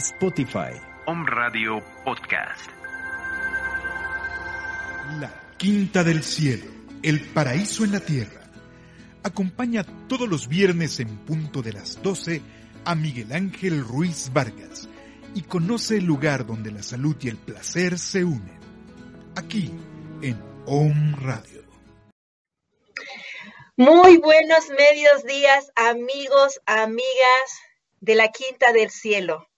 Spotify. Home Radio Podcast. La Quinta del Cielo, el paraíso en la tierra. Acompaña todos los viernes en punto de las 12 a Miguel Ángel Ruiz Vargas y conoce el lugar donde la salud y el placer se unen. Aquí en Home Radio. Muy buenos medios días, amigos, amigas de la Quinta del Cielo.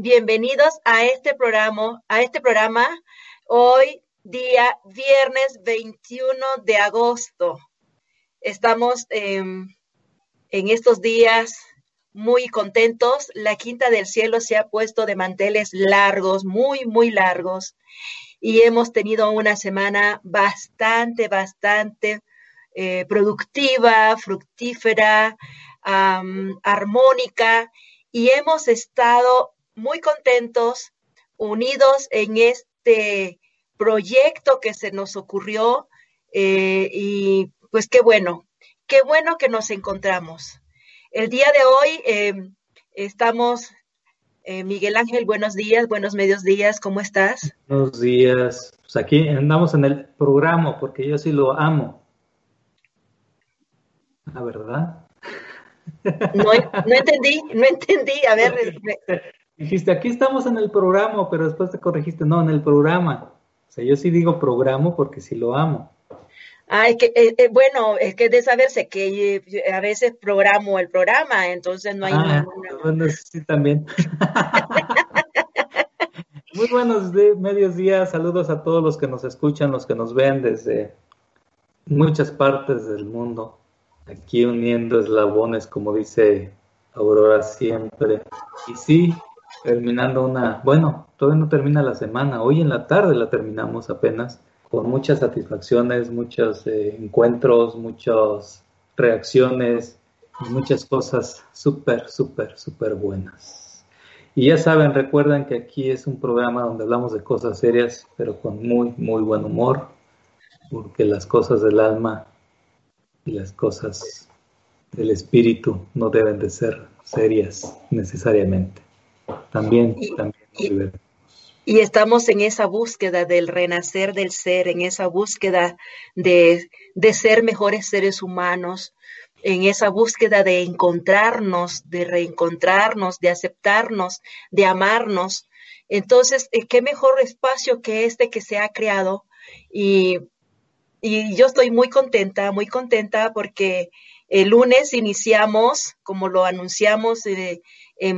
Bienvenidos a este programa, a este programa hoy día viernes 21 de agosto. Estamos em, en estos días muy contentos. La Quinta del Cielo se ha puesto de manteles largos, muy, muy largos. Y hemos tenido una semana bastante, bastante eh, productiva, fructífera, armónica. Y hemos estado muy contentos, unidos en este proyecto que se nos ocurrió eh, y pues qué bueno, qué bueno que nos encontramos. El día de hoy eh, estamos, eh, Miguel Ángel, buenos días, buenos medios días, ¿cómo estás? Buenos días, pues aquí andamos en el programa porque yo sí lo amo. La verdad. No, no entendí, no entendí. A ver, Dijiste, aquí estamos en el programa, pero después te corregiste, no, en el programa. O sea, yo sí digo programa porque sí lo amo. Ay, que, eh, eh, bueno, es que de saberse que eh, a veces programo el programa, entonces no hay ah, Bueno, sí, también. Muy buenos medios días, saludos a todos los que nos escuchan, los que nos ven desde muchas partes del mundo, aquí uniendo eslabones, como dice Aurora siempre. Y sí, terminando una, bueno, todavía no termina la semana, hoy en la tarde la terminamos apenas, con muchas satisfacciones, muchos eh, encuentros, muchas reacciones, muchas cosas súper, súper, súper buenas. Y ya saben, recuerden que aquí es un programa donde hablamos de cosas serias, pero con muy, muy buen humor, porque las cosas del alma y las cosas del espíritu no deben de ser serias necesariamente. También, y, también. Y, estamos en esa búsqueda del renacer del ser, en esa búsqueda de, de ser mejores seres humanos, en esa búsqueda de encontrarnos, de reencontrarnos, de aceptarnos, de amarnos. Entonces, eh, ¿qué mejor espacio que este que se ha creado? Y, y yo estoy muy contenta, muy contenta porque el lunes iniciamos, como lo anunciamos eh,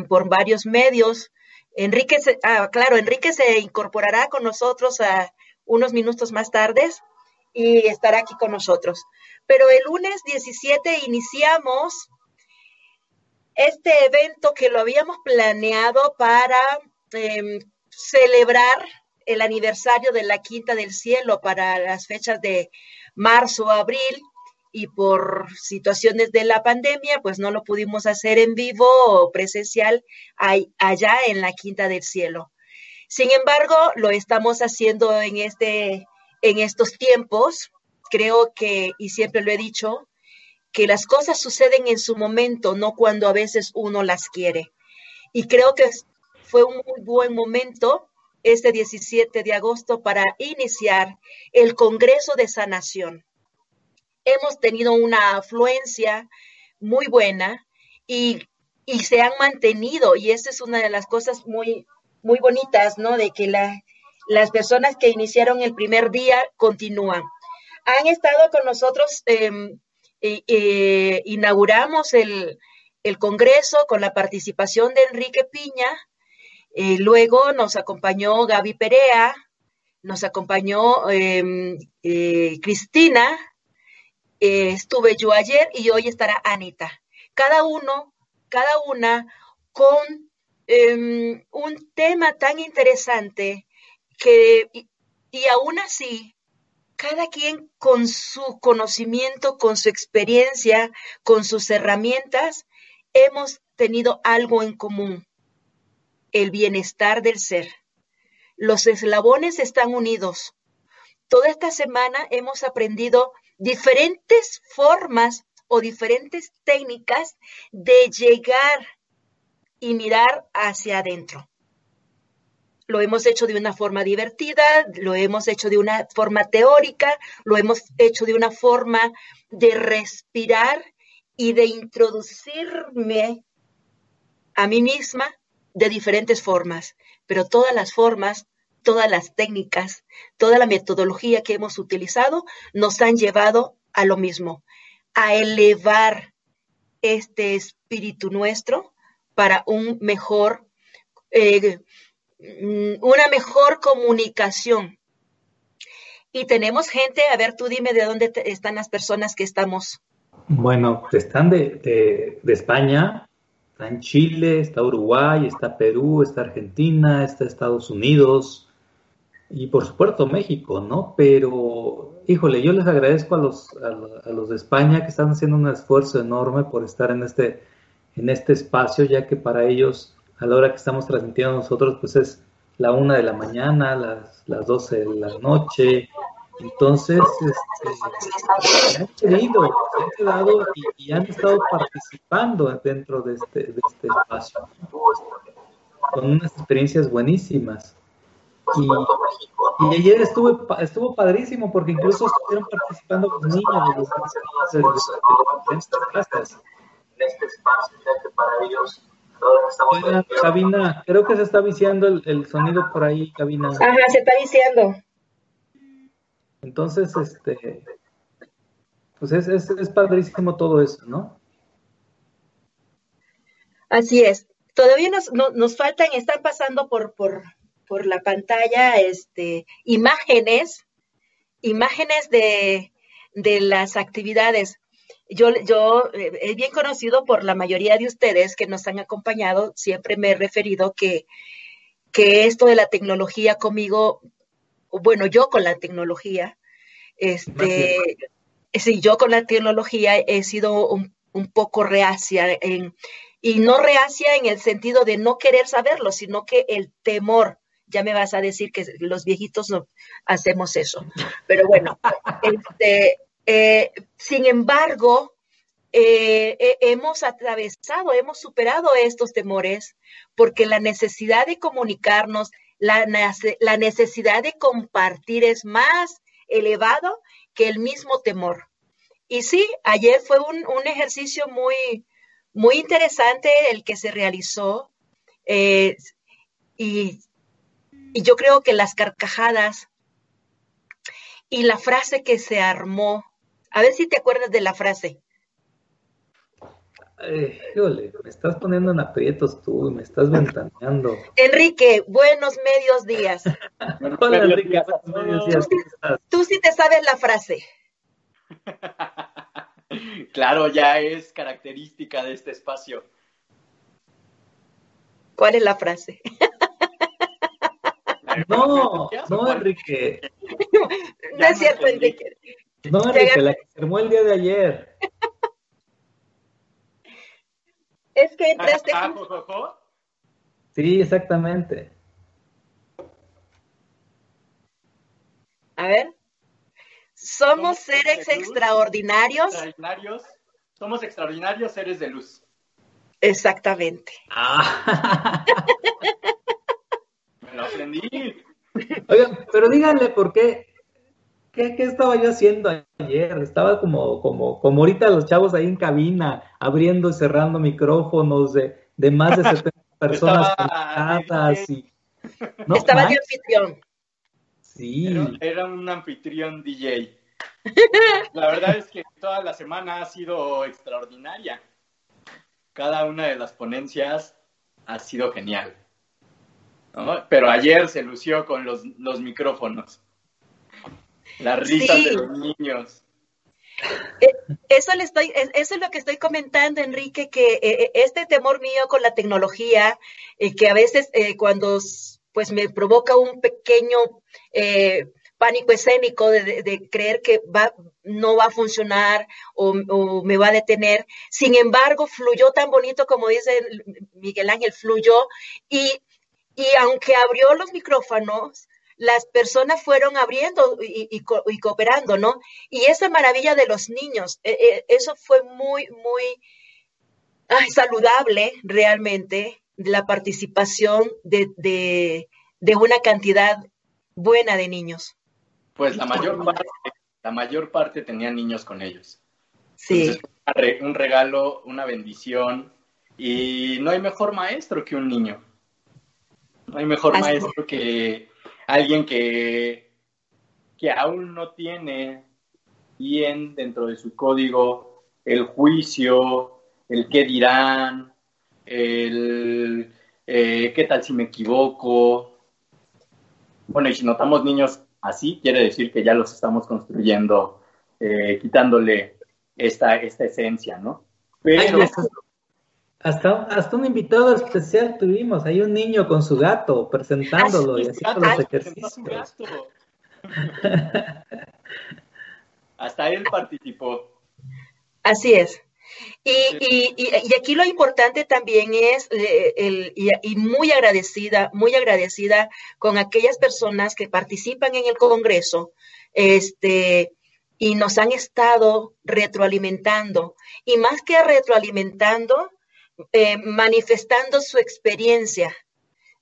por varios medios. Enrique, se, ah, claro, Enrique se incorporará con nosotros a unos minutos más tarde y estará aquí con nosotros. Pero el lunes 17 iniciamos este evento que lo habíamos planeado para em, celebrar el aniversario de la Quinta del Cielo para las fechas de marzo, abril, y por situaciones de la pandemia, pues no lo pudimos hacer en vivo o presencial allá en la Quinta del Cielo. Sin embargo, lo estamos haciendo en, este, en estos tiempos. Creo que, y siempre lo he dicho, que las cosas suceden en su momento, no cuando a veces uno las quiere. Y creo que fue un muy buen momento este 17 de agosto para iniciar el Congreso de Sanación hemos tenido una afluencia muy buena y, se han mantenido y esa es una de las cosas muy, muy bonitas, ¿no? De que las personas que iniciaron el primer día continúan. Han estado con nosotros, em, inauguramos el, Congreso con la participación de Enrique Piña, eh, luego nos acompañó Gaby Perea, nos acompañó em, eh, Cristina, eh, estuve yo ayer y hoy estará Anita. Cada uno, cada una con em, un tema tan interesante que, y, y aún así, cada quien con su conocimiento, con su experiencia, con sus herramientas, hemos tenido algo en común, el bienestar del ser. Los eslabones están unidos. Toda esta semana hemos aprendido diferentes formas o diferentes técnicas de llegar y mirar hacia adentro. Lo hemos hecho de una forma divertida, lo hemos hecho de una forma teórica, lo hemos hecho de una forma de respirar y de introducirme a mí misma de diferentes formas, pero todas las formas todas las técnicas, toda la metodología que hemos utilizado nos han llevado a lo mismo, a elevar este espíritu nuestro para un mejor, eh, mm, una mejor comunicación. Y tenemos gente, a ver, tú dime de dónde están las personas que estamos. Bueno, están de, de España, está en Chile, está Uruguay, está Perú, está Argentina, está Estados Unidos, y por supuesto México, ¿no? Pero, híjole, yo les agradezco a los, a, los de España que están haciendo un esfuerzo enorme por estar en este, en este espacio, ya que para ellos, a la hora que estamos transmitiendo nosotros, pues es la una de la mañana, las, las 12 de la noche. Entonces, este, han querido, se han quedado y, han estado participando dentro de este, de este espacio, con unas experiencias buenísimas. Y, ayer estuvo, estuvo padrísimo porque incluso estuvieron participando los niños de los de, de, En este espacio, que para ellos Oiga, cabina, creo que se está viciando el, el, sonido por ahí, cabina. Ajá, se está viciando. Entonces, este, pues es, es, es padrísimo todo eso, ¿no? Así es. Todavía nos, no, nos faltan, están pasando por, por, por la pantalla este, imágenes, imágenes de, las actividades. Yo, yo eh, es bien conocido por la mayoría de ustedes que nos han acompañado, siempre me he referido que, que esto de la tecnología conmigo, bueno, yo con la tecnología, este, sí, yo con la tecnología he sido un, un poco reacia en, y no reacia en el sentido de no querer saberlo, sino que el temor ya me vas a decir que los viejitos no hacemos eso. Pero bueno, este, eh, sin embargo, eh, eh, hemos atravesado, hemos superado estos temores porque la necesidad de comunicarnos, la, la necesidad de compartir es más elevado que el mismo temor. Y sí, ayer fue un, un ejercicio muy, muy interesante el que se realizó. y y yo creo que las carcajadas y la frase que se armó, a ver si te acuerdas de la frase. Ay, me estás poniendo en aprietos tú, me estás ventaneando. Enrique, buenos medios días. Hola, Enrique, medios días. tú sí te sabes la frase. claro, ya es característica de este espacio. ¿Cuál es la frase? No, no, Enrique. no es cierto, Enrique. No, Enrique, la que se armó el día de ayer. Es que entraste. Sí, exactamente. A ver. Somos, seres extraordinarios. extraordinarios. Somos extraordinarios seres de luz. Exactamente. Ah. Lo aprendí. Oigan, pero díganle por qué. ¿Qué, estaba yo haciendo ayer? Estaba como, como, como ahorita los chavos ahí en cabina, abriendo y cerrando micrófonos de, de más de 70 personas conectadas y. estaba de anfitrión. Sí. Era, un anfitrión DJ. La verdad es que toda la semana ha sido extraordinaria. Cada una de las ponencias ha sido genial. Pero ayer se lució con los, micrófonos. Las risas de los niños. Eh, eso, le estoy, eso es lo que estoy comentando, Enrique, que eh, eh, este temor mío con la tecnología, que a veces cuando pues me provoca un pequeño eh, pánico escénico de, creer que va, no va a funcionar o, me va a detener. Sin embargo, fluyó tan bonito como dice Miguel Ángel, fluyó y, y aunque abrió los micrófonos, las personas fueron abriendo y, cooperando, ¿no? Y esa maravilla de los niños, eh, eh, eso fue muy, muy saludable realmente la participación de, una cantidad buena de niños. Pues la mayor parte, la mayor parte tenían niños con ellos. Sí. un regalo, una bendición, y no hay mejor maestro que un niño. No hay mejor maestro que alguien que, que aún no tiene bien dentro de su código el juicio, el qué dirán, el eh, qué tal si me equivoco. Bueno, y si notamos niños así, quiere decir que ya los estamos construyendo, eh, quitándole esta, esta esencia, ¿no? Pero... hasta, hasta un invitado especial tuvimos, hay un niño con su gato presentándolo y haciendo los ejercicios. hasta él participó. Así es. Y, y, aquí lo importante también es, eh, el, y, muy agradecida, muy agradecida con aquellas personas que participan en el Congreso, este, y nos han estado retroalimentando, y más que retroalimentando, eh, manifestando su experiencia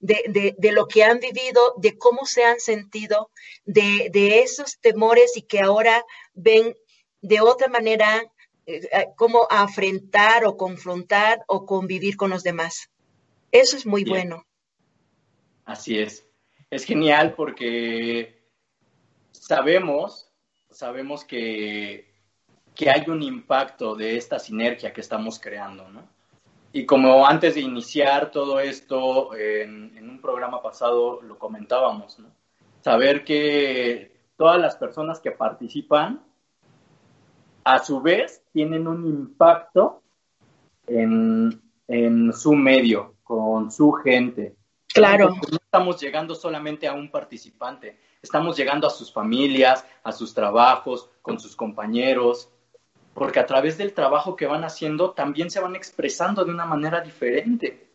de, de, lo que han vivido, de cómo se han sentido, de, de esos temores y que ahora ven de otra manera eh, cómo afrentar o confrontar o convivir con los demás. Eso es muy bueno. Así es. Es genial porque sabemos, sabemos que, que hay un impacto de esta sinergia que estamos creando, ¿no? Y como antes de iniciar todo esto, en, en, un programa pasado lo comentábamos, ¿no? Saber que todas las personas que participan a su vez tienen un impacto en, su medio, con su gente. Claro. no estamos llegando solamente a un participante, estamos llegando a sus familias, a sus trabajos, con sus compañeros, porque a través del trabajo que van haciendo también se van expresando de una manera diferente.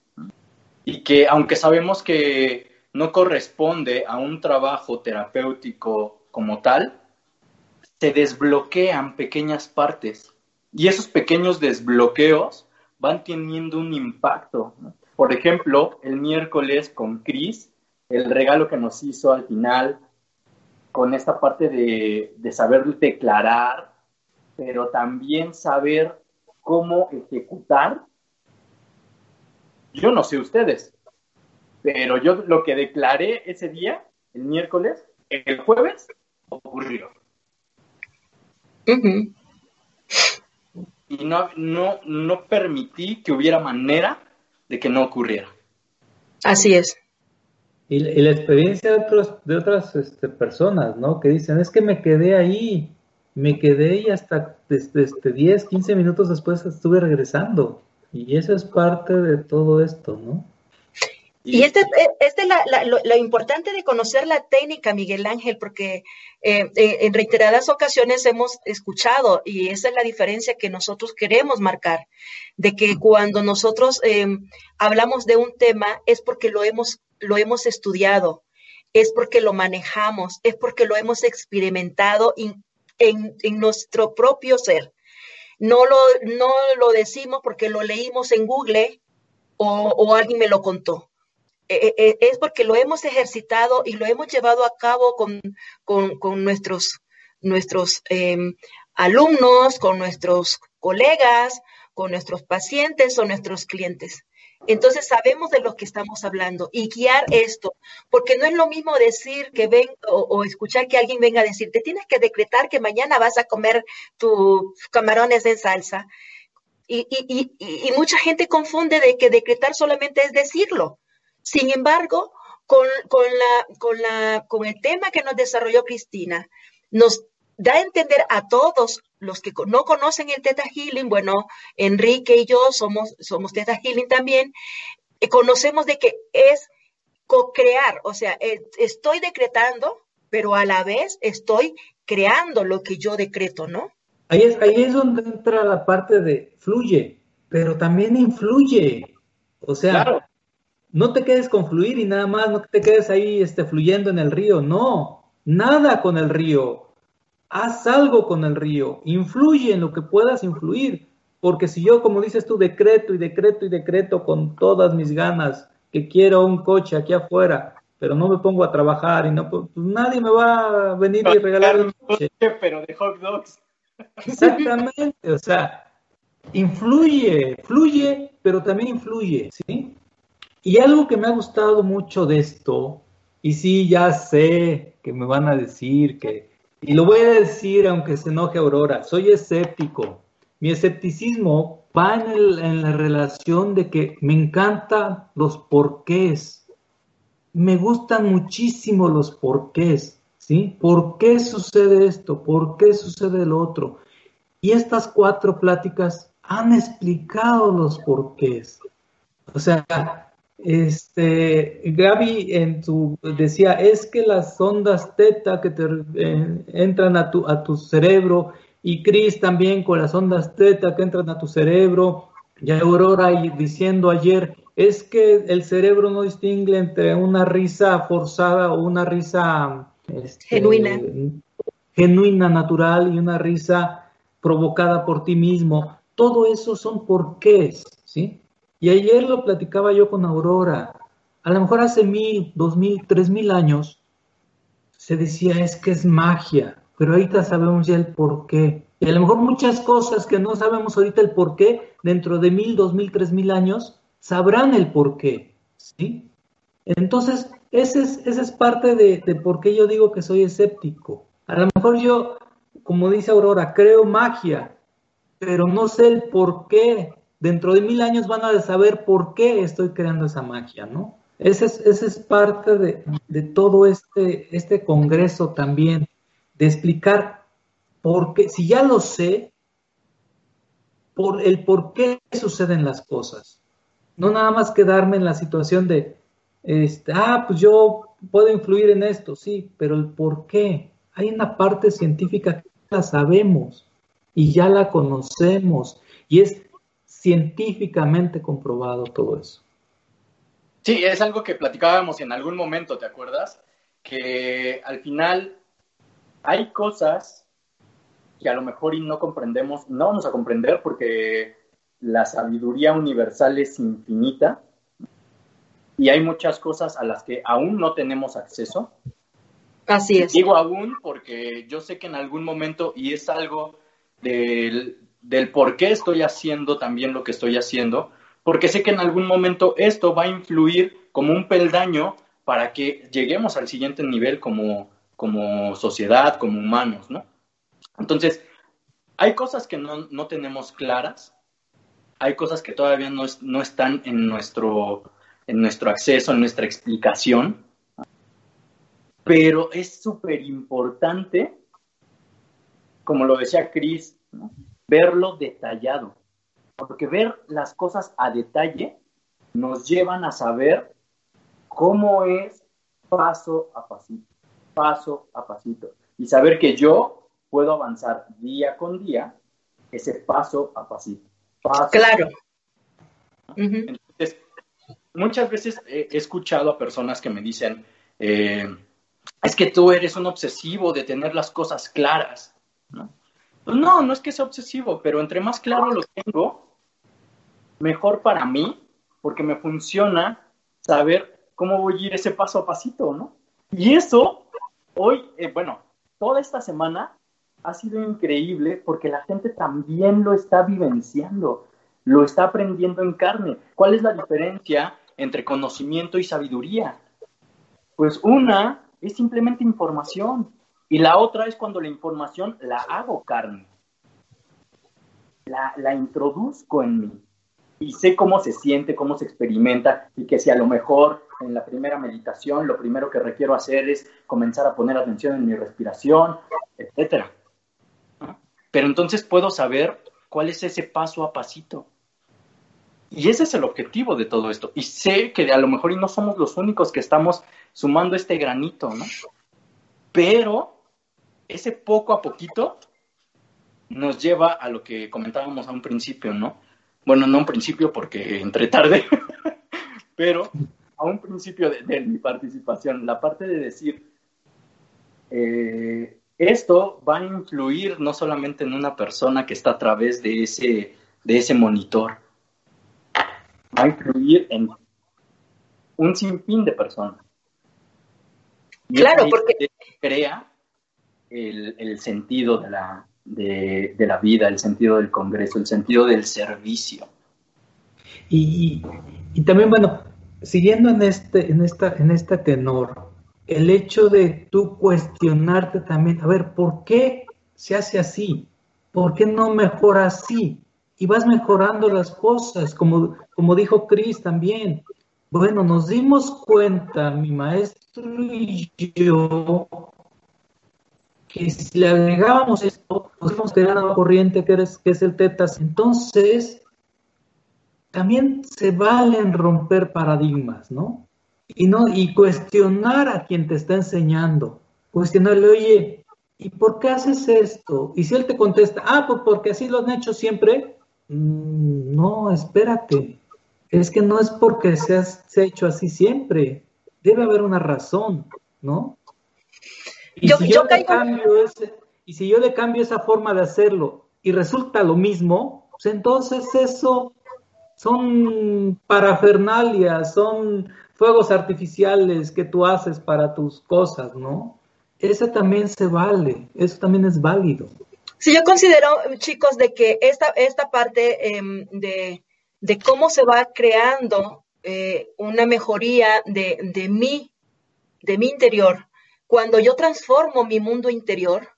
Y que aunque sabemos que no corresponde a un trabajo terapéutico como tal, se desbloquean pequeñas partes y esos pequeños desbloqueos van teniendo un impacto. Por ejemplo, el miércoles con Chris, el regalo que nos hizo al final, con esta parte de, de saber declarar, pero también saber cómo ejecutar. Yo no sé ustedes, pero yo lo que declaré ese día, el miércoles, el jueves, ocurrió. Y no, no, no permití que hubiera manera de que no ocurriera. Así es. Y, la experiencia de, otros, de otras este, personas, ¿no? Que dicen, es que me quedé ahí, me quedé y hasta desde, 10, 15 minutos después estuve regresando. Y eso es parte de todo esto, ¿no? Y, este, este es lo, importante de conocer la técnica, Miguel Ángel, porque eh, eh, en reiteradas ocasiones hemos escuchado, y esa es la diferencia que nosotros queremos marcar, de que cuando nosotros em, hablamos de un tema es porque lo hemos, lo hemos estudiado, es porque lo manejamos, es porque lo hemos experimentado en, nuestro propio ser. No lo, no lo decimos porque lo leímos en Google o, alguien me lo contó. E, e, e, es porque lo hemos ejercitado y lo hemos llevado a cabo con, nuestros, nuestros em, alumnos, con nuestros colegas, con nuestros pacientes o nuestros clientes. Entonces sabemos de lo que estamos hablando y guiar esto, porque no es lo mismo decir que ven o, escuchar que alguien venga a decir, te tienes que decretar que mañana vas a comer tus camarones en salsa. Y, y, mucha gente confunde de que decretar solamente es decirlo. Sin embargo, con, con, la, con, la, con el tema que nos desarrolló Cristina, nos da a entender a todos los que no conocen el Teta Healing, bueno, Enrique y yo somos, somos Teta Healing también, eh, conocemos de que es co-crear, o sea, eh, estoy decretando, pero a la vez estoy creando lo que yo decreto, ¿no? Ahí es, ahí es donde entra la parte de fluye, pero también influye. O sea, no te quedes con fluir y nada más, no te quedes ahí este, fluyendo en el río, no, nada con el río haz algo con el río, influye en lo que puedas influir, porque si yo, como dices tú, decreto y decreto y decreto con todas mis ganas que quiero un coche aquí afuera, pero no me pongo a trabajar y no, pues nadie me va a venir y regalar un coche. Pero de hot dogs. Exactamente, o sea, influye, fluye, pero también influye, ¿sí? Y algo que me ha gustado mucho de esto, y sí, ya sé que me van a decir que y lo voy a decir aunque se enoje Aurora, soy escéptico. Mi escepticismo va en, la relación de que me encantan los porqués. Me gustan muchísimo los porqués, ¿sí? ¿Por qué sucede esto? ¿Por qué sucede lo otro? Y estas cuatro pláticas han explicado los porqués. O sea, este, Gaby en su decía, es que las ondas teta que te eh, entran a tu, a tu cerebro y Chris también con las ondas teta que entran a tu cerebro, y Aurora diciendo ayer, es que el cerebro no distingue entre una risa forzada o una risa este, genuina. genuina, natural y una risa provocada por ti mismo. Todo eso son porqués, ¿sí? Y ayer lo platicaba yo con Aurora. A lo mejor hace mil, dos mil, tres mil años se decía es que es magia, pero ahorita sabemos ya el por qué. Y a lo mejor muchas cosas que no sabemos ahorita el por qué, dentro de mil, dos mil, tres mil años, sabrán el por qué. ¿sí? Entonces, ese es, es parte de, de por qué yo digo que soy escéptico. A lo mejor yo, como dice Aurora, creo magia, pero no sé el por qué dentro de mil años van a saber por qué estoy creando esa magia, ¿no? Esa es, es parte de, todo este, este congreso también, de explicar por qué, si ya lo sé, por el por qué suceden las cosas. No nada más quedarme en la situación de, este, ah, pues yo puedo influir en esto, sí, pero el por qué. Hay una parte científica que la sabemos y ya la conocemos y es científicamente comprobado todo eso. Sí, es algo que platicábamos en algún momento, ¿te acuerdas? Que al final hay cosas que a lo mejor y no comprendemos, no vamos a comprender porque la sabiduría universal es infinita y hay muchas cosas a las que aún no tenemos acceso. Así es. Digo aún porque yo sé que en algún momento, y es algo del, del por qué estoy haciendo también lo que estoy haciendo, porque sé que en algún momento esto va a influir como un peldaño para que lleguemos al siguiente nivel como, como sociedad, como humanos, ¿no? Entonces, hay cosas que no, tenemos claras, hay cosas que todavía no, no están en nuestro, en nuestro acceso, en nuestra explicación, pero es súper importante, como lo decía Chris, ¿no? Verlo detallado, porque ver las cosas a detalle nos llevan a saber cómo es paso a pasito, paso a pasito. Y saber que yo puedo avanzar día con día ese paso a pasito. claro. Entonces, muchas veces he escuchado a personas que me dicen, eh, es que tú eres un obsesivo de tener las cosas claras. ¿no? Pues no, no es que sea obsesivo, pero entre más claro lo tengo, mejor para mí, porque me funciona saber cómo voy a ir ese paso a pasito, ¿no? Y eso, hoy, eh, bueno, toda esta semana ha sido increíble porque la gente también lo está vivenciando, lo está aprendiendo en carne. ¿Cuál es la diferencia entre conocimiento y sabiduría? Pues una es simplemente información y la otra es cuando la información la hago carne, la, la introduzco en mí y sé cómo se siente, cómo se experimenta y que si a lo mejor en la primera meditación lo primero que requiero hacer es comenzar a poner atención en mi respiración, etcétera. Pero entonces puedo saber cuál es ese paso a pasito. Y ese es el objetivo de todo esto. Y sé que a lo mejor y no somos los únicos que estamos sumando este granito, ¿no? Pero ese poco a poquito nos lleva a lo que comentábamos a un principio, ¿no? Bueno, no a un principio porque entré tarde, pero a un principio de, mi participación, la parte de decir, eh, esto va a influir no solamente en una persona que está a través de ese, de ese monitor, va a influir en un sinfín de personas. claro, porque crea el, sentido de la, de, la vida, el sentido del Congreso, el sentido del servicio. Y, también, bueno, siguiendo en este, en esta, en este tenor, el hecho de tú cuestionarte también, a ver, ¿por qué se hace así? ¿Por qué no mejora así? Y vas mejorando las cosas, como, como dijo Cris también. Bueno, nos dimos cuenta, mi maestro y yo, que si le agregábamos esto, nos íbamos a la nueva corriente que, que es el tetas. Entonces, también se valen romper paradigmas, ¿no? Y, no, y cuestionar a quien te está enseñando. Cuestionarle, oye, ¿y por qué haces esto? Y si él te contesta, ah, pues porque así lo han hecho siempre. Mm, no, espérate. Es que no es porque se ha hecho así siempre. Debe haber una razón, ¿no? Y, si yo, le cambio ese, y si yo le cambio esa forma de hacerlo y resulta lo mismo, pues entonces eso son parafernalias, son fuegos artificiales que tú haces para tus cosas, ¿no? Eso también se vale, eso también es válido. Sí, yo considero, chicos, de que esta, esta parte em, de, cómo se va creando eh, una mejoría de, de mí, de mi interior, cuando yo transformo mi mundo interior,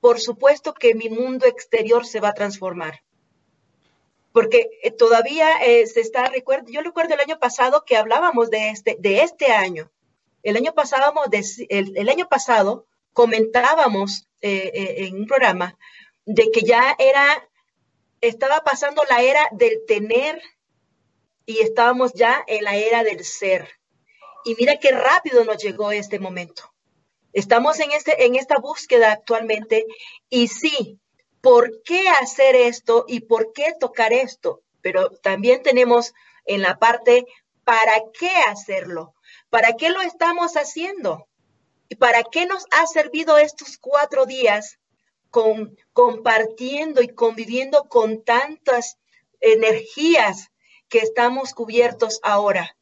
por supuesto que mi mundo exterior se va a transformar. Porque eh, todavía eh, se está, recuerdo, yo recuerdo el año pasado que hablábamos de este, de este año. El año pasado, comentábamos eh, en un programa de que ya era, estaba pasando la era del tener y estábamos ya en la era del ser. Y mira qué rápido nos llegó este momento. Estamos en, este, en esta búsqueda actualmente y sí, ¿por qué hacer esto y por qué tocar esto? Pero también tenemos en la parte, ¿para qué hacerlo? ¿Para qué lo estamos haciendo? ¿Y para qué nos ha servido estos cuatro días con, compartiendo y conviviendo con tantas energías que estamos cubiertos ahora?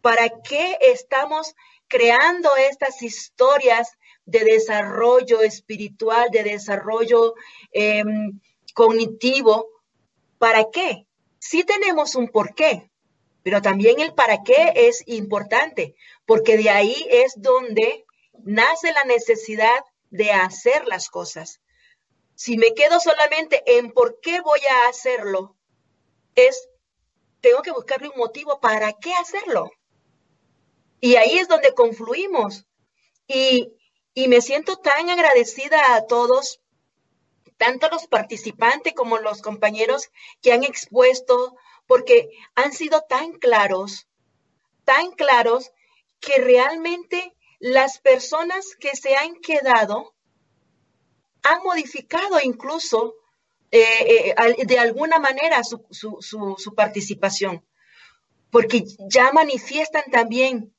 ¿Para qué estamos creando estas historias de desarrollo espiritual, de desarrollo em, cognitivo. ¿Para qué? Sí tenemos un porqué, pero también el para qué es importante, porque de ahí es donde nace la necesidad de hacer las cosas. Si me quedo solamente en por qué voy a hacerlo, es, tengo que buscarle un motivo para qué hacerlo. Y ahí es donde confluimos. Y, me siento tan agradecida a todos, tanto los participantes como los compañeros que han expuesto, porque han sido tan claros, tan claros que realmente las personas que se han quedado han modificado incluso eh, eh, de alguna manera su, su participación, porque ya manifiestan también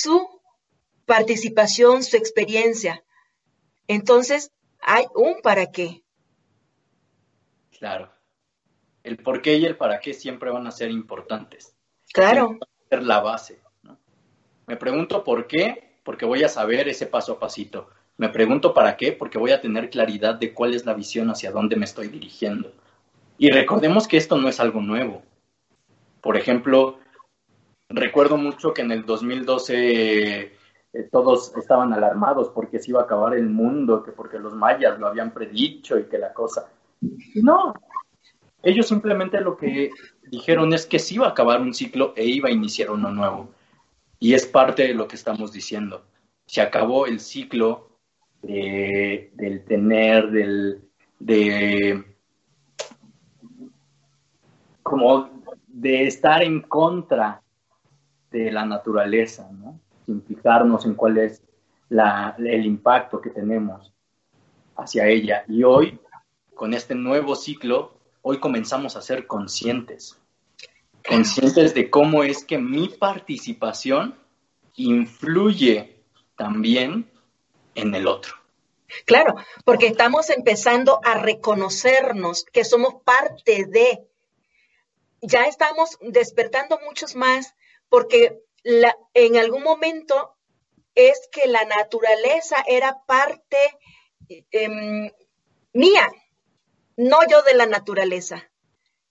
su participación, su experiencia. Entonces, hay un para qué. Claro. El por qué y el para qué siempre van a ser importantes. Claro. ser la base. Me pregunto por qué, porque voy a saber ese paso a pasito. Me pregunto para qué, porque voy a tener claridad de cuál es la visión hacia dónde me estoy dirigiendo. Y recordemos que esto no es algo nuevo. Por ejemplo, recuerdo mucho que en el 2012 eh, todos estaban alarmados porque se iba a acabar el mundo, que porque los mayas lo habían predicho y que la cosa. No, ellos simplemente lo que dijeron es que se iba a acabar un ciclo e iba a iniciar uno nuevo. Y es parte de lo que estamos diciendo. Se acabó el ciclo del tener, del, de como de estar en contra de la naturaleza, ¿no? sin fijarnos en cuál es el impacto que tenemos hacia ella. Y hoy, con este nuevo ciclo, hoy comenzamos a ser conscientes, conscientes de cómo es que mi participación influye también en el otro. Claro, porque estamos empezando a reconocernos que somos parte de, ya estamos despertando muchos más, porque en algún momento es que la naturaleza era parte em, mía, no yo de la naturaleza.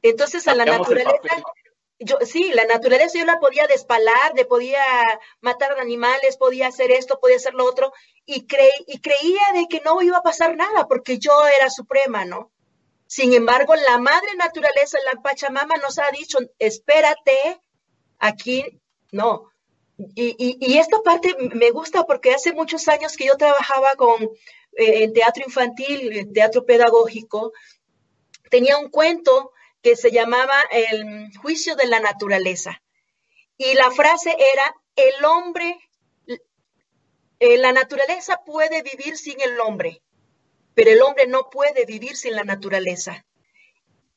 Entonces a la naturaleza, yo sí, la naturaleza yo la podía despalar, de podía matar animales, podía hacer esto, podía hacer lo otro, y, y creía de que no iba a pasar nada porque yo era suprema, ¿no? Sin embargo, la madre naturaleza, la Pachamama, nos ha dicho, espérate, aquí no. Y, y, esta parte me gusta porque hace muchos años que yo trabajaba con, eh, en teatro infantil, en teatro pedagógico, tenía un cuento que se llamaba El juicio de la naturaleza. Y la frase era, el hombre, eh, la naturaleza puede vivir sin el hombre, pero el hombre no puede vivir sin la naturaleza.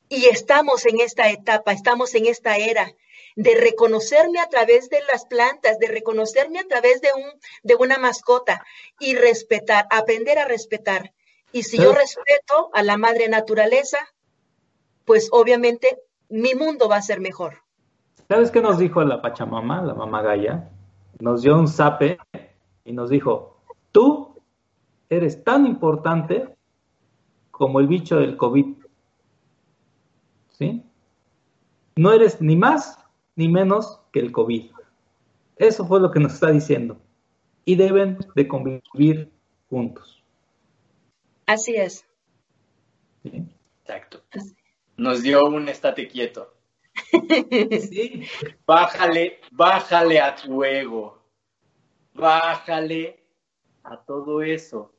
Y estamos en esta etapa, estamos en esta era de reconocerme a través de las plantas, de reconocerme a través de, un, de una mascota y respetar, aprender a respetar. Y si yo respeto a la madre naturaleza, pues obviamente mi mundo va a ser mejor. ¿Sabes qué nos dijo la Pachamama, la mamá Gaya? Nos dio un zape y nos dijo, tú eres tan importante como el bicho del COVID. ¿Sí? No eres ni más ni menos que el COVID. Eso fue lo que nos está diciendo. Y deben de convivir juntos. Así es. Exacto. Nos dio un estate quieto. sí. Bájale, bájale a tu ego. Bájale a todo eso.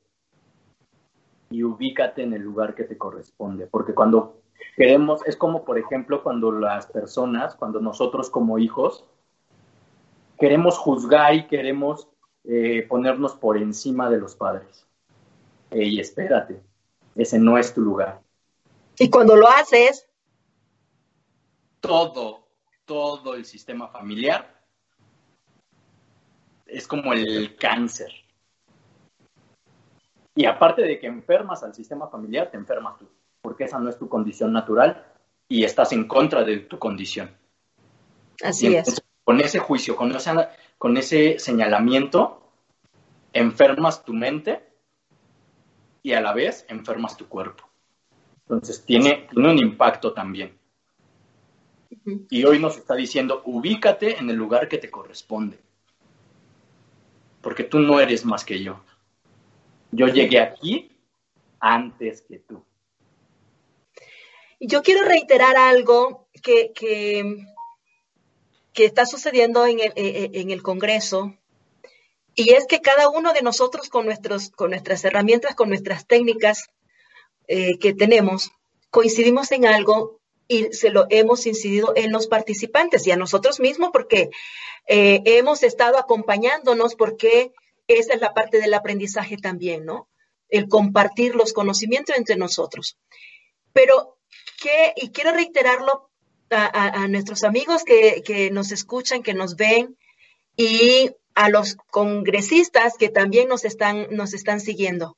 Y ubícate en el lugar que te corresponde. Porque cuando queremos, es como por ejemplo cuando las personas, cuando nosotros como hijos, queremos juzgar y queremos eh, ponernos por encima de los padres. Ey, espérate, ese no es tu lugar. Y cuando lo haces, todo, todo el sistema familiar es como el cáncer. Y aparte de que enfermas al sistema familiar, te enfermas tú porque esa no es tu condición natural y estás en contra de tu condición. Así es. Con ese juicio, con ese, con ese señalamiento, enfermas tu mente y a la vez enfermas tu cuerpo. Entonces tiene, tiene un impacto también. Y hoy nos está diciendo, ubícate en el lugar que te corresponde. Porque tú no eres más que yo. Yo llegué aquí antes que tú. Yo quiero reiterar algo que, que, está sucediendo en el, eh, eh, en el, Congreso, y es que cada uno de nosotros con, nuestros, con nuestras herramientas, con nuestras técnicas eh, que tenemos, coincidimos en algo y se lo hemos incidido en los participantes y a nosotros mismos porque eh, hemos estado acompañándonos porque esa es la parte del aprendizaje también, ¿no? El compartir los conocimientos entre nosotros. Pero, Y quiero reiterarlo a, nuestros amigos que, que nos escuchan, que nos ven y a los congresistas que también nos están, nos están siguiendo.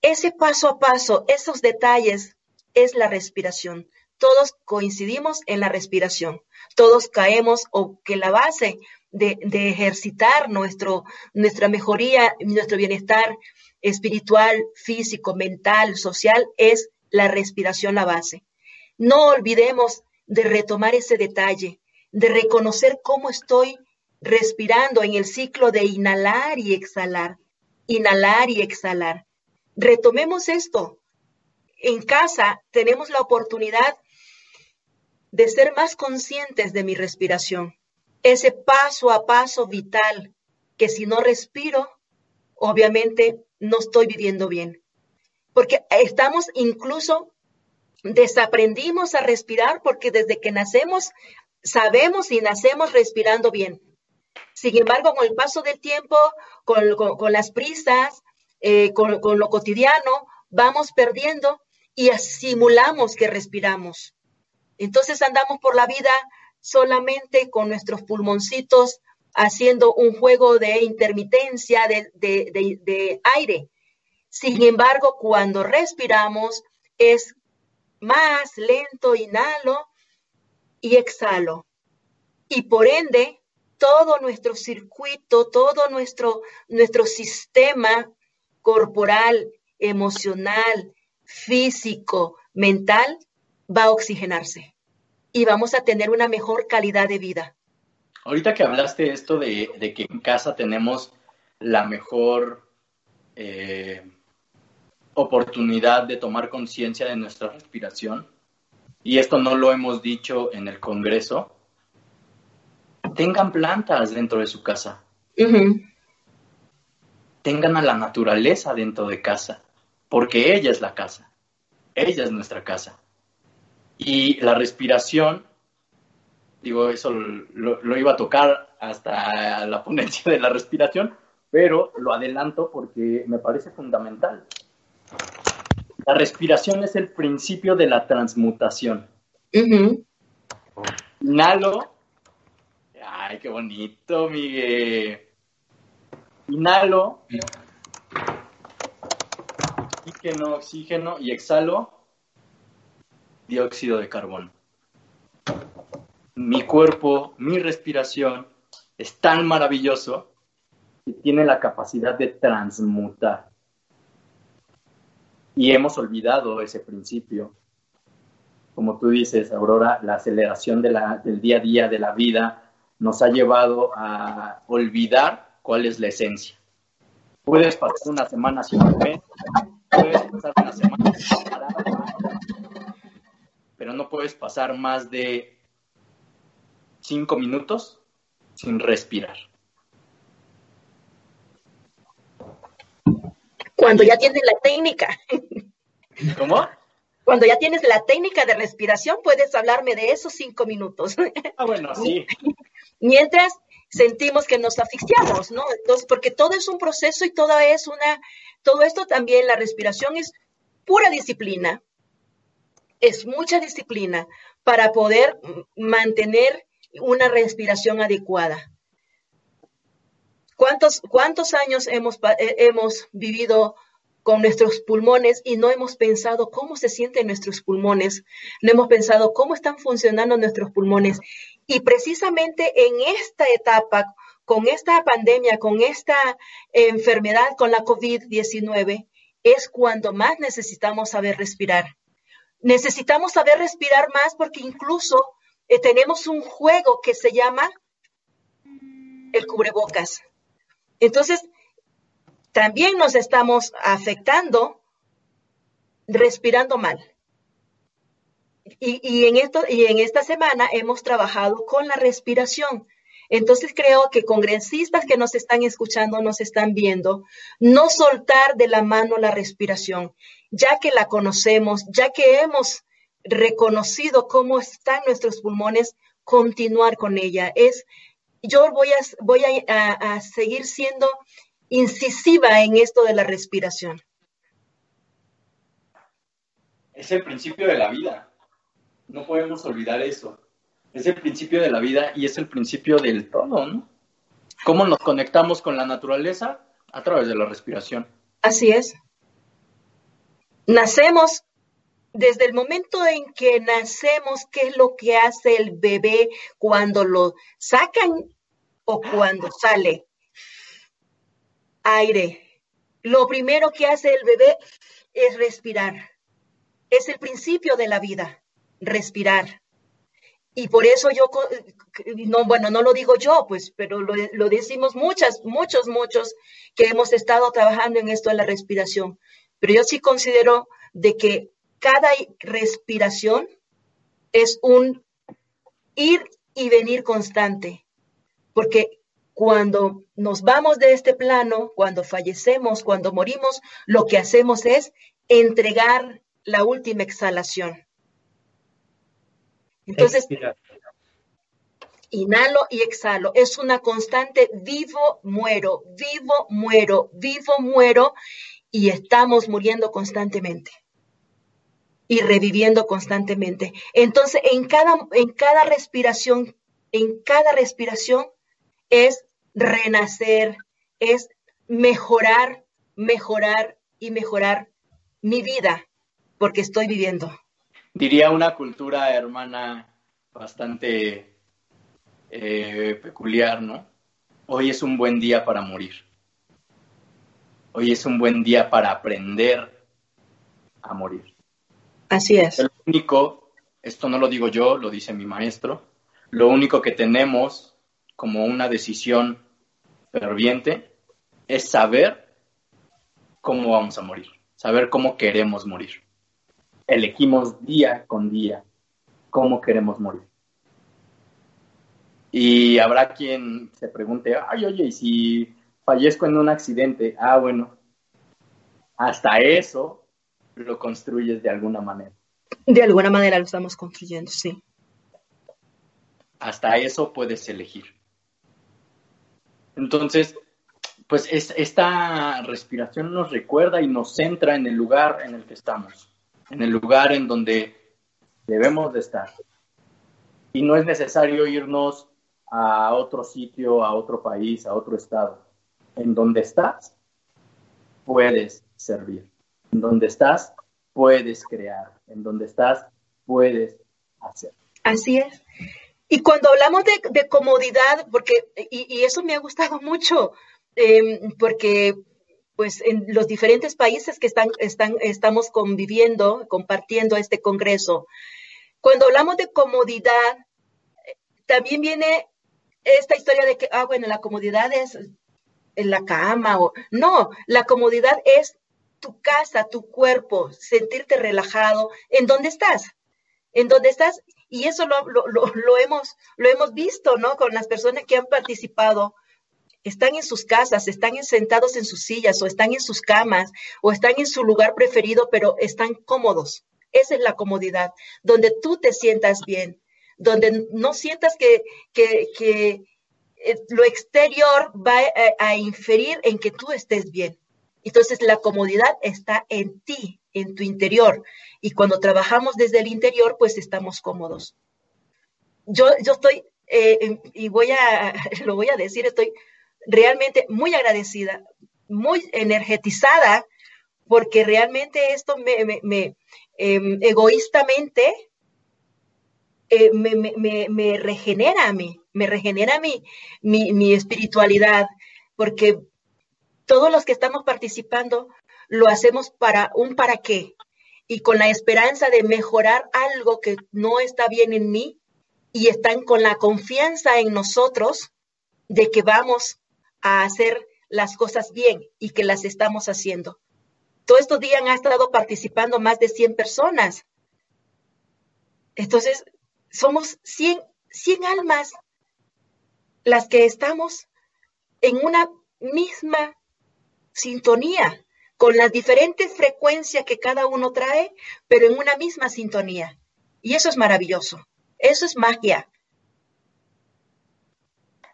Ese paso a paso, esos detalles, es la respiración todos coincidimos en la respiración, todos caemos o que la base de, ejercitar nuestro, nuestra mejoría, nuestro bienestar espiritual, físico, mental, social, es la respiración la base. No olvidemos de retomar ese detalle, de reconocer cómo estoy respirando en el ciclo de inhalar y exhalar, inhalar y exhalar. Retomemos esto. En casa tenemos la oportunidad de ser más conscientes de mi respiración, ese paso a paso vital que si no respiro, obviamente no estoy viviendo bien. Porque estamos incluso, desaprendimos a respirar porque desde que nacemos sabemos y nacemos respirando bien. Sin embargo, con el paso del tiempo, con, las prisas, eh, con, con lo cotidiano, vamos perdiendo y asimulamos que respiramos. Entonces andamos por la vida solamente con nuestros pulmoncitos haciendo un juego de intermitencia de, aire. Sin embargo, cuando respiramos es más lento, inhalo y exhalo. Y por ende, todo nuestro circuito, todo nuestro, nuestro sistema corporal, emocional, físico, mental, va a oxigenarse y vamos a tener una mejor calidad de vida. Ahorita que hablaste esto de, que en casa tenemos la mejor eh, oportunidad de tomar conciencia de nuestra respiración, y esto no lo hemos dicho en el Congreso, tengan plantas dentro de su casa. Tengan a la naturaleza dentro de casa, porque ella es la casa, ella es nuestra casa. Y la respiración, digo, eso lo, iba a tocar hasta la ponencia de la respiración, pero lo adelanto porque me parece fundamental. La respiración es el principio de la transmutación. Inhalo. Ay, qué bonito, Miguel. Inhalo. Oxígeno, oxígeno y exhalo dióxido de carbono. Mi cuerpo, mi respiración es tan maravilloso que tiene la capacidad de transmutar. Y hemos olvidado ese principio. Como tú dices, Aurora, la aceleración de la, del día a día de la vida nos ha llevado a olvidar cuál es la esencia. Puedes pasar una semana sin comer, puedes pasar una semana sin parar, pero no puedes pasar más de cinco minutos sin respirar. Cuando ya tienes la técnica. ¿Cómo? Cuando ya tienes la técnica de respiración, puedes hablarme de esos cinco minutos. Ah, bueno, sí. Mientras sentimos que nos asfixiamos, ¿no? Entonces, porque todo es un proceso y todo es una, todo esto también, la respiración es pura disciplina, es mucha disciplina para poder mantener una respiración adecuada. ¿Cuántos, cuántos años hemos, eh, hemos vivido con nuestros pulmones y no hemos pensado cómo se sienten nuestros pulmones? No hemos pensado cómo están funcionando nuestros pulmones. Y precisamente en esta etapa, con esta pandemia, con esta enfermedad, con la COVID-19, es cuando más necesitamos saber respirar necesitamos saber respirar más porque incluso eh, tenemos un juego que se llama el cubrebocas. Entonces, también nos estamos afectando respirando mal. Y, en esto, y en esta semana hemos trabajado con la respiración. Entonces creo que congresistas que nos están escuchando, nos están viendo, no soltar de la mano la respiración ya que la conocemos, ya que hemos reconocido cómo están nuestros pulmones, continuar con ella. Es, yo voy a, voy a seguir siendo incisiva en esto de la respiración. Es el principio de la vida. No podemos olvidar eso. Es el principio de la vida y es el principio del todo, ¿no? ¿Cómo nos conectamos con la naturaleza? A través de la respiración. Así es. Nacemos, desde el momento en que nacemos, ¿qué es lo que hace el bebé cuando lo sacan o cuando sale? Aire. Lo primero que hace el bebé es respirar. Es el principio de la vida, respirar. Y por eso yo, no, bueno, no lo digo yo, pues, pero lo, decimos muchas, muchos, muchos que hemos estado trabajando en esto de la respiración. Pero yo sí considero de que cada respiración es un ir y venir constante, porque cuando nos vamos de este plano, cuando fallecemos, cuando morimos, lo que hacemos es entregar la última exhalación. Entonces, inhalo y exhalo. Es una constante vivo, muero, vivo, muero, vivo, muero y estamos muriendo constantemente y reviviendo constantemente. Entonces, en cada, en cada respiración, en cada respiración es renacer, es mejorar, mejorar y mejorar mi vida, porque estoy viviendo diría una cultura hermana bastante eh, peculiar, ¿no? Hoy es un buen día para morir. Hoy es un buen día para aprender a morir. Así es. Lo único, esto no lo digo yo, lo dice mi maestro, lo único que tenemos como una decisión ferviente es saber cómo vamos a morir, saber cómo queremos morir elegimos día con día cómo queremos morir. Y habrá quien se pregunte, ay, oye, ¿y si fallezco en un accidente? Ah, bueno, hasta eso lo construyes de alguna manera. De alguna manera lo estamos construyendo, sí. Hasta eso puedes elegir. Entonces, pues esta respiración nos recuerda y nos centra en el lugar en el que estamos en el lugar en donde debemos de estar. Y no es necesario irnos a otro sitio, a otro país, a otro estado. En donde estás, puedes servir. En donde estás, puedes crear. En donde estás, puedes hacer. Así es. Y cuando hablamos de, comodidad, porque, y, eso me ha gustado mucho, em, porque pues en los diferentes países que están, están, estamos conviviendo, compartiendo este Congreso. Cuando hablamos de comodidad, también viene esta historia de que, ah, bueno, la comodidad es en la cama o no, la comodidad es tu casa, tu cuerpo, sentirte relajado en donde estás, en donde estás. Y eso lo, lo, hemos, lo hemos visto, ¿no? Con las personas que han participado están en sus casas, están sentados en sus sillas o están en sus camas o están en su lugar preferido, pero están cómodos. Esa es la comodidad, donde tú te sientas bien, donde no sientas que, que, eh, lo exterior va a, a inferir en que tú estés bien. Entonces la comodidad está en ti, en tu interior. Y cuando trabajamos desde el interior, pues estamos cómodos. Yo, yo estoy, eh, y voy a, lo voy a decir, estoy realmente muy agradecida, muy energetizada, porque realmente esto me, em, egoístamente eh, me, regenera a mí, me regenera mi, mi, espiritualidad, porque todos los que estamos participando lo hacemos para un para qué y con la esperanza de mejorar algo que no está bien en mí y están con la confianza en nosotros de que vamos a hacer las cosas bien y que las estamos haciendo. Todos estos días han estado participando más de 100 personas. Entonces, somos 100, 100 almas las que estamos en una misma sintonía, con las diferentes frecuencias que cada uno trae, pero en una misma sintonía. Y eso es maravilloso. Eso es magia.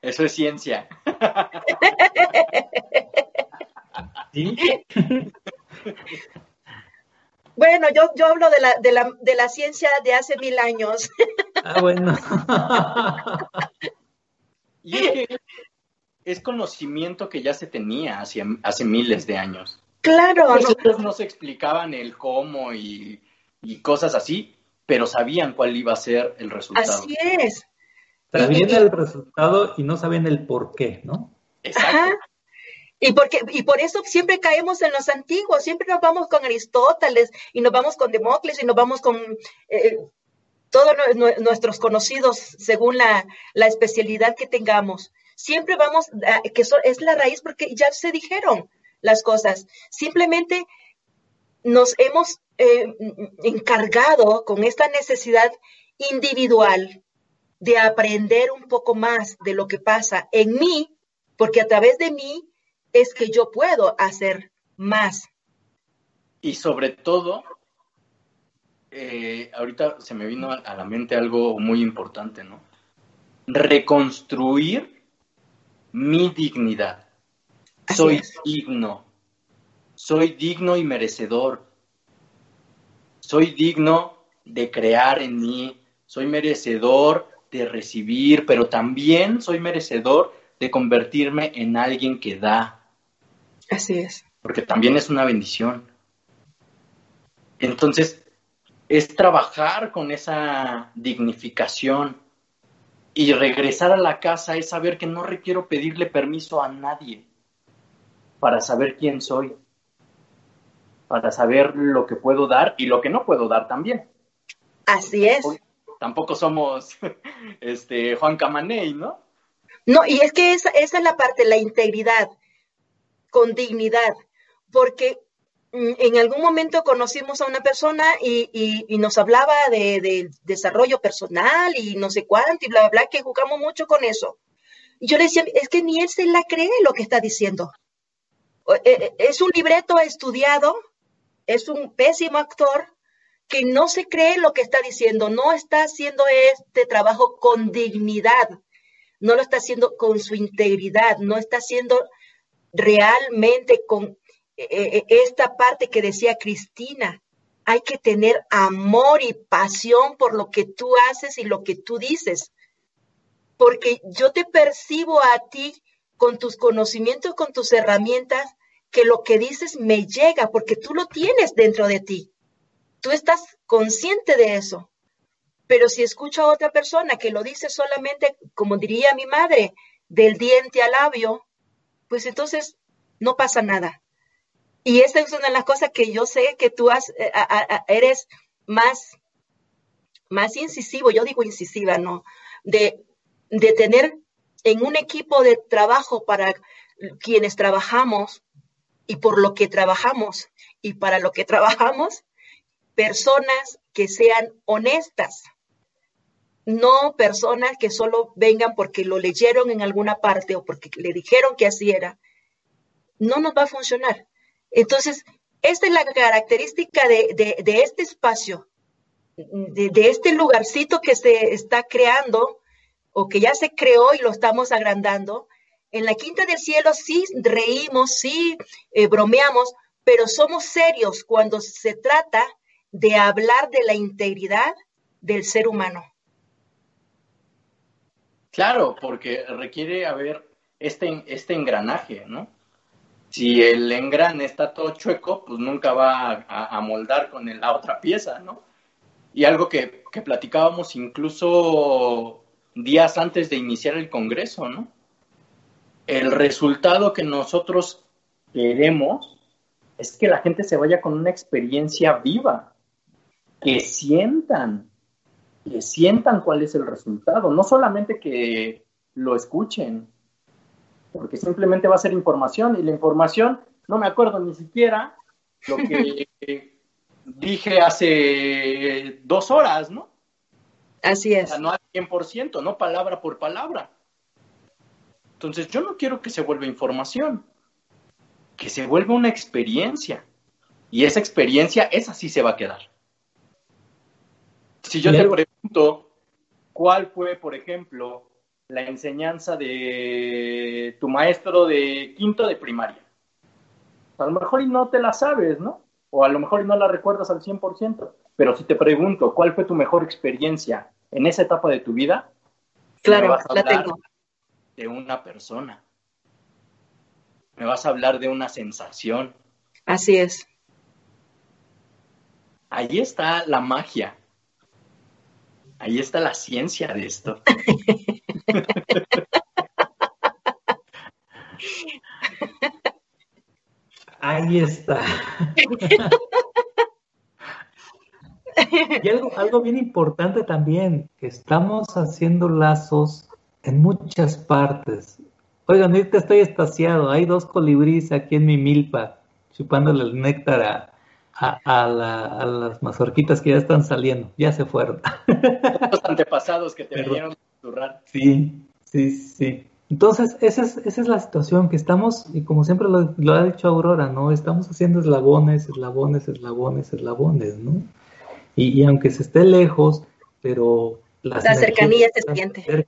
Eso es ciencia. Bueno, yo, yo hablo de la, de, la, de la ciencia de hace mil años. Ah, bueno. y es, que es conocimiento que ya se tenía hace, hace miles de años. Claro. Nosotros no se explicaban el cómo y, y, cosas así, pero sabían cuál iba a ser el resultado. Así es. Sabían el resultado y no sabían el por qué, ¿no? Exacto. Ajá. Y, porque, y por eso siempre caemos en los antiguos, siempre nos vamos con Aristóteles y nos vamos con Demócles y nos vamos con eh, todos nuestros conocidos según la, la, especialidad que tengamos. Siempre vamos, a, que es la raíz porque ya se dijeron las cosas. Simplemente nos hemos eh, encargado con esta necesidad individual de aprender un poco más de lo que pasa en mí, porque a través de mí es que yo puedo hacer más. Y sobre todo, eh, ahorita se me vino a la mente algo muy importante, ¿no? Reconstruir mi dignidad. Así soy es. digno. Soy digno y merecedor. Soy digno de crear en mí. Soy merecedor de recibir, pero también soy merecedor de convertirme en alguien que da, Así es. porque también es una bendición. Entonces, es trabajar con esa dignificación y regresar a la casa es saber que no requiero pedirle permiso a nadie para saber quién soy, para saber lo que puedo dar y lo que no puedo dar también. Así es. Tampoco somos este Juan Camaney, ¿no? No, y es que esa, esa es la parte, la integridad con dignidad, porque en algún momento conocimos a una persona y, nos hablaba de, de, desarrollo personal y no sé cuánto y bla, bla, bla, que jugamos mucho con eso. Y yo le decía, es que ni él se la cree lo que está diciendo. Es un libreto estudiado, es un pésimo actor que no se cree lo que está diciendo, no está haciendo este trabajo con dignidad, no lo está haciendo con su integridad, no está haciendo realmente con eh, esta parte que decía Cristina. Hay que tener amor y pasión por lo que tú haces y lo que tú dices. Porque yo te percibo a ti con tus conocimientos, con tus herramientas, que lo que dices me llega porque tú lo tienes dentro de ti. Tú estás consciente de eso. Pero si escucho a otra persona que lo dice solamente, como diría mi madre, del diente al labio, pues entonces no pasa nada. Y esa es una de las cosas que yo sé que tú has, a, eres más, más incisivo, yo digo incisiva, ¿no? De, de tener en un equipo de trabajo para quienes trabajamos y por lo que trabajamos y para lo que trabajamos, personas que sean honestas, no personas que solo vengan porque lo leyeron en alguna parte o porque le dijeron que así era. No nos va a funcionar. Entonces, esta es la característica de, de, este espacio, de, de, este lugarcito que se está creando o que ya se creó y lo estamos agrandando. En la quinta del cielo sí reímos, sí eh, bromeamos, pero somos serios cuando se trata de hablar de la integridad del ser humano. Claro, porque requiere haber este, este engranaje, ¿no? Si el engrane está todo chueco, pues nunca va a, moldar con la otra pieza, ¿no? Y algo que, que, platicábamos incluso días antes de iniciar el Congreso, ¿no? El resultado que nosotros queremos es que la gente se vaya con una experiencia viva, que sientan, que sientan cuál es el resultado, no solamente que lo escuchen, porque simplemente va a ser información y la información, no me acuerdo ni siquiera lo que dije hace dos horas, ¿no? Así es. O sea, no al 100%, no palabra por palabra. Entonces yo no quiero que se vuelva información, que se vuelva una experiencia. Y esa experiencia, esa sí se va a quedar. Si yo te pregunto, ¿cuál fue, por ejemplo, la enseñanza de tu maestro de quinto de primaria? A lo mejor y no te la sabes, ¿no? O a lo mejor y no la recuerdas al 100%. Pero si te pregunto, ¿cuál fue tu mejor experiencia en esa etapa de tu vida? Claro, la tengo. De una persona. Me vas a hablar de una sensación. Así es. Ahí está la magia. Ahí está la ciencia de esto. Ahí está. y algo, algo bien importante también, que estamos haciendo lazos en muchas partes. Oigan, ahorita estoy estaciado, hay dos colibríes aquí en mi milpa, chupándole el néctar a, a, las mazorquitas que ya están saliendo, ya se fueron. Los antepasados que te vinieron Sí, sí, sí. Entonces, esa es, esa es la situación que estamos, y como siempre lo, ha dicho Aurora, ¿no? Estamos haciendo eslabones, eslabones, eslabones, eslabones, ¿no? Y, aunque se esté lejos, pero las la cercanía se siente.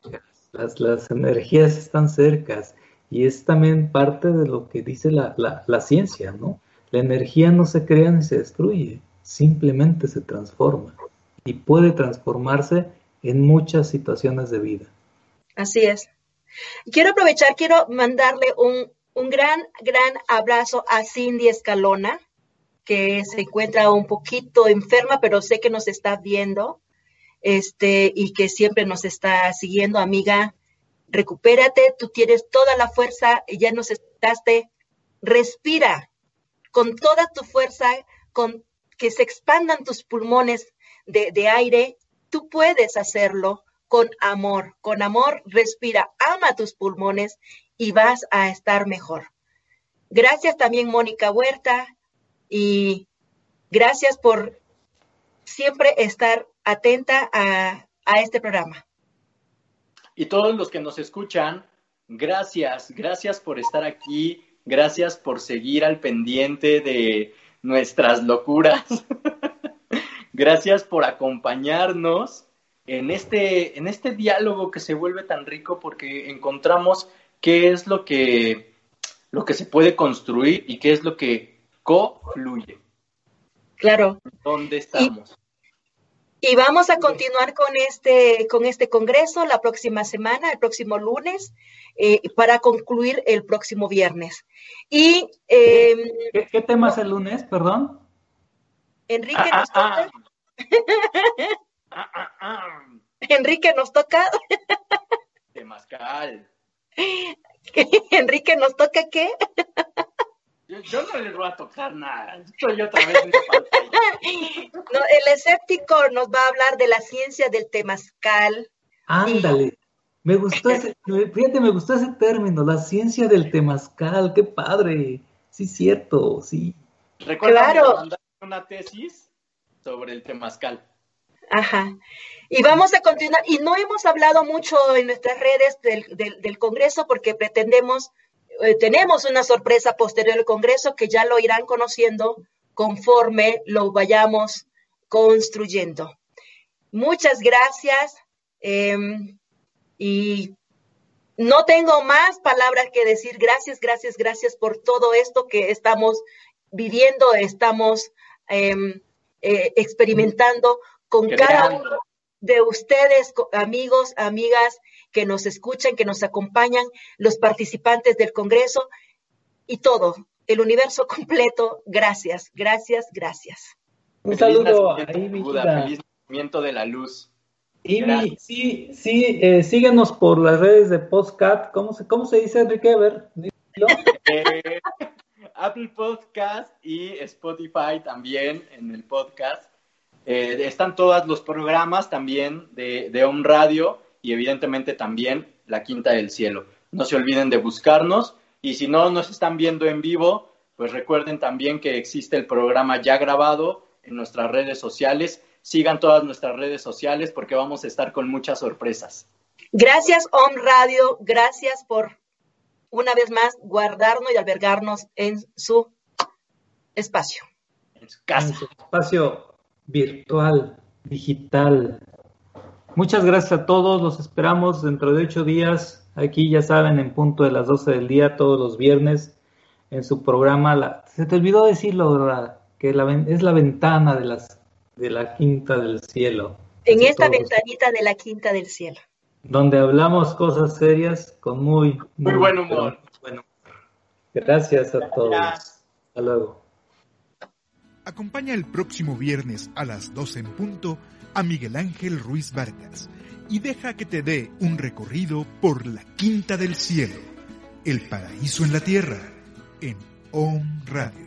las, las, energías están cercas y es también parte de lo que dice la, la, la ciencia, ¿no? La energía no se crea ni se destruye, simplemente se transforma y puede transformarse en muchas situaciones de vida. Así es. Quiero aprovechar, quiero mandarle un, un gran, gran abrazo a Cindy Escalona, que se encuentra un poquito enferma, pero sé que nos está viendo, este, y que siempre nos está siguiendo, amiga. Recupérate, tú tienes toda la fuerza, ya nos estaste, respira, con toda tu fuerza, con que se expandan tus pulmones de, aire, tú puedes hacerlo con amor. Con amor, respira, ama tus pulmones y vas a estar mejor. Gracias también, Mónica Huerta, y gracias por siempre estar atenta a, a, este programa. Y todos los que nos escuchan, gracias, gracias por estar aquí, Gracias por seguir al pendiente de nuestras locuras. Gracias por acompañarnos en este, en este diálogo que se vuelve tan rico porque encontramos qué es lo que, lo que se puede construir y qué es lo que co-fluye. Claro. ¿Dónde estamos? Y vamos a continuar con este, con este congreso la próxima semana, el próximo lunes, eh, para concluir el próximo viernes. Y, em, ¿Qué, tema es el lunes, perdón? Enrique ah, nos ah, toca. Ah. Enrique nos toca. Temascal. Enrique nos toca qué? Yo, no le voy a tocar nada. Estoy otra vez en no, el escéptico nos va a hablar de la ciencia del temazcal. Ándale. Me gustó ese, fíjate, me gustó ese término, la ciencia del temazcal, qué padre. Sí, cierto, sí. Recuerda claro. Una tesis sobre el temazcal. Ajá. Y vamos a continuar, y no hemos hablado mucho en nuestras redes del, del Congreso porque pretendemos eh, tenemos una sorpresa posterior al Congreso que ya lo irán conociendo conforme lo vayamos construyendo. Muchas gracias em, y no tengo más palabras que decir. Gracias, gracias, gracias por todo esto que estamos viviendo, estamos em, eh, experimentando con cada uno de ustedes, amigos, amigas que nos escuchan, que nos acompañan, los participantes del Congreso y todo, el universo completo. Gracias, gracias, gracias. Un saludo a Ivy. Feliz nacimiento de la luz. Ivy, sí, sí, eh, síguenos por las redes de Postcat. ¿Cómo se, cómo se dice, Enrique? A ver, eh, Apple Podcast y Spotify también en el podcast. Eh, están todos los programas también de, de Home Radio y evidentemente también La Quinta del Cielo. No se olviden de buscarnos y si no nos están viendo en vivo, pues recuerden también que existe el programa ya grabado en nuestras redes sociales. Sigan todas nuestras redes sociales porque vamos a estar con muchas sorpresas. Gracias, Home Radio. Gracias por una vez más guardarnos y albergarnos en su espacio. En su casa. En su espacio virtual. digital. Muchas gracias a todos, los esperamos dentro de ocho días, aquí ya saben, en punto de las 12 del día, todos los viernes, en su programa. se te olvidó decirlo, ¿verdad? Que es la ventana de, las, de la quinta del cielo. En esta ventanita de la quinta del cielo. Donde hablamos cosas serias con muy, muy, buen humor. Bueno, gracias a todos. Hasta luego. Acompaña el próximo viernes a las 12 en punto a Miguel Ángel Ruiz Vargas y deja que te dé un recorrido por la quinta del cielo, el paraíso en la tierra, en On Radio.